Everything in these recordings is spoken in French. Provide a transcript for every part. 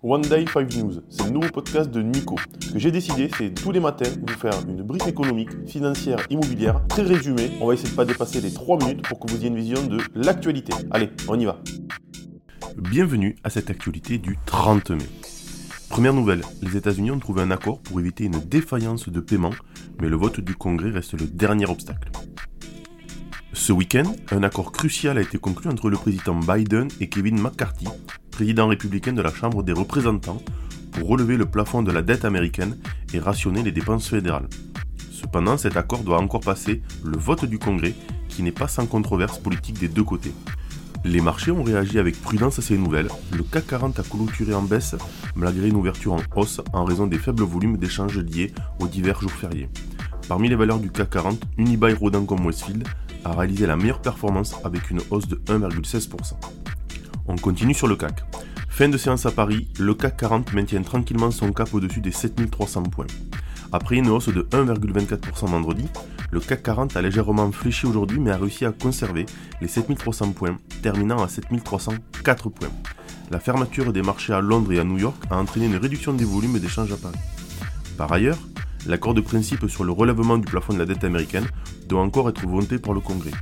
One Day 5 News, c'est le nouveau podcast de Nico. Ce que j'ai décidé, c'est tous les matins vous faire une brief économique, financière, immobilière, très résumée. On va essayer de pas dépasser les 3 minutes pour que vous ayez une vision de l'actualité. Allez, on y va. Bienvenue à cette actualité du 30 mai. Première nouvelle, les États-Unis ont trouvé un accord pour éviter une défaillance de paiement, mais le vote du Congrès reste le dernier obstacle. Ce week-end, un accord crucial a été conclu entre le président Biden et Kevin McCarthy président républicain de la Chambre des représentants, pour relever le plafond de la dette américaine et rationner les dépenses fédérales. Cependant, cet accord doit encore passer le vote du Congrès, qui n'est pas sans controverse politique des deux côtés. Les marchés ont réagi avec prudence à ces nouvelles. Le CAC 40 a clôturé en baisse malgré une ouverture en hausse en raison des faibles volumes d'échanges liés aux divers jours fériés. Parmi les valeurs du CAC 40, Unibail Rodin comme Westfield a réalisé la meilleure performance avec une hausse de 1,16%. On continue sur le CAC. Fin de séance à Paris, le CAC 40 maintient tranquillement son cap au-dessus des 7300 points. Après une hausse de 1,24% vendredi, le CAC 40 a légèrement fléchi aujourd'hui mais a réussi à conserver les 7300 points, terminant à 7304 points. La fermeture des marchés à Londres et à New York a entraîné une réduction des volumes d'échanges à Paris. Par ailleurs, l'accord de principe sur le relèvement du plafond de la dette américaine doit encore être voté par le Congrès.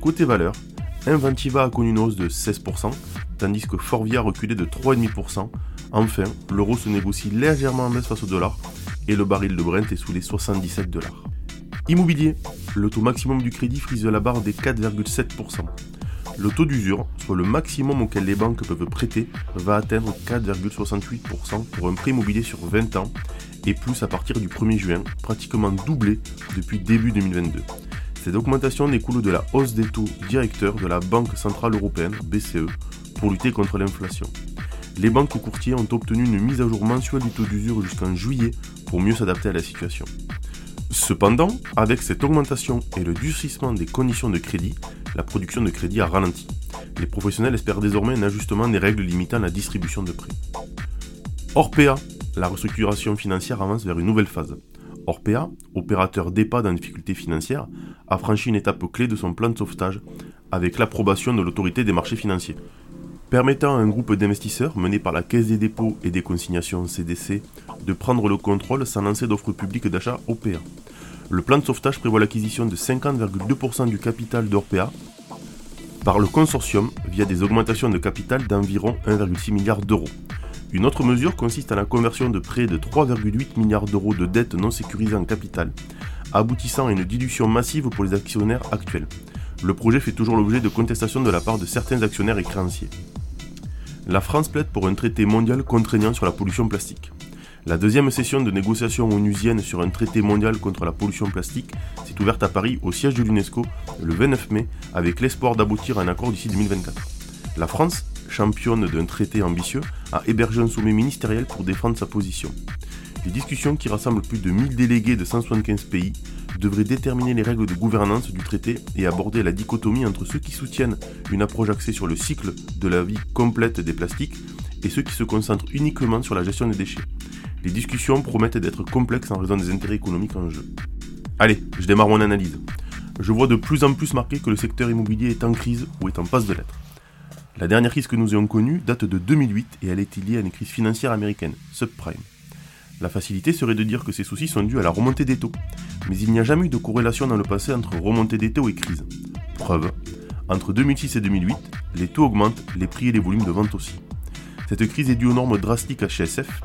Côté valeur, Inventiva a connu une hausse de 16%, tandis que Forvia a reculé de 3,5%. Enfin, l'euro se négocie légèrement en baisse face au dollar et le baril de Brent est sous les 77 dollars. Immobilier, le taux maximum du crédit frise la barre des 4,7%. Le taux d'usure, soit le maximum auquel les banques peuvent prêter, va atteindre 4,68% pour un prêt immobilier sur 20 ans et plus à partir du 1er juin, pratiquement doublé depuis début 2022. Cette augmentation découle de la hausse des taux directeurs de la Banque Centrale Européenne, BCE, pour lutter contre l'inflation. Les banques courtiers ont obtenu une mise à jour mensuelle du taux d'usure jusqu'en juillet pour mieux s'adapter à la situation. Cependant, avec cette augmentation et le durcissement des conditions de crédit, la production de crédit a ralenti. Les professionnels espèrent désormais un ajustement des règles limitant la distribution de prêts. Orpea, la restructuration financière avance vers une nouvelle phase. Orpea, opérateur d'EHPAD en difficulté financière, a franchi une étape clé de son plan de sauvetage avec l'approbation de l'autorité des marchés financiers, permettant à un groupe d'investisseurs mené par la Caisse des dépôts et des consignations CDC de prendre le contrôle sans lancer d'offre publique d'achat OPA. Le plan de sauvetage prévoit l'acquisition de 50,2% du capital d'Orpea par le consortium via des augmentations de capital d'environ 1,6 milliard d'euros. Une autre mesure consiste à la conversion de près de 3,8 milliards d'euros de dettes non sécurisées en capital, aboutissant à une dilution massive pour les actionnaires actuels. Le projet fait toujours l'objet de contestations de la part de certains actionnaires et créanciers. La France plaide pour un traité mondial contraignant sur la pollution plastique. La deuxième session de négociation onusienne sur un traité mondial contre la pollution plastique s'est ouverte à Paris au siège de l'UNESCO le 29 mai avec l'espoir d'aboutir à un accord d'ici 2024. La France championne d'un traité ambitieux, a hébergé un sommet ministériel pour défendre sa position. Les discussions qui rassemblent plus de 1000 délégués de 175 pays devraient déterminer les règles de gouvernance du traité et aborder la dichotomie entre ceux qui soutiennent une approche axée sur le cycle de la vie complète des plastiques et ceux qui se concentrent uniquement sur la gestion des déchets. Les discussions promettent d'être complexes en raison des intérêts économiques en jeu. Allez, je démarre mon analyse. Je vois de plus en plus marqué que le secteur immobilier est en crise ou est en passe de l'être. La dernière crise que nous ayons connue date de 2008 et elle est liée à une crise financière américaine, subprime. La facilité serait de dire que ces soucis sont dus à la remontée des taux, mais il n'y a jamais eu de corrélation dans le passé entre remontée des taux et crise. Preuve, entre 2006 et 2008, les taux augmentent, les prix et les volumes de vente aussi. Cette crise est due aux normes drastiques HSF,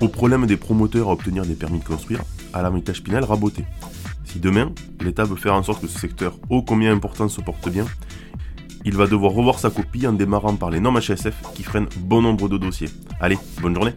au problème des promoteurs à obtenir des permis de construire, à la métage Pinel raboté. Si demain, l'État veut faire en sorte que ce secteur ô combien important se porte bien, il va devoir revoir sa copie en démarrant par les normes HSF qui freinent bon nombre de dossiers. Allez, bonne journée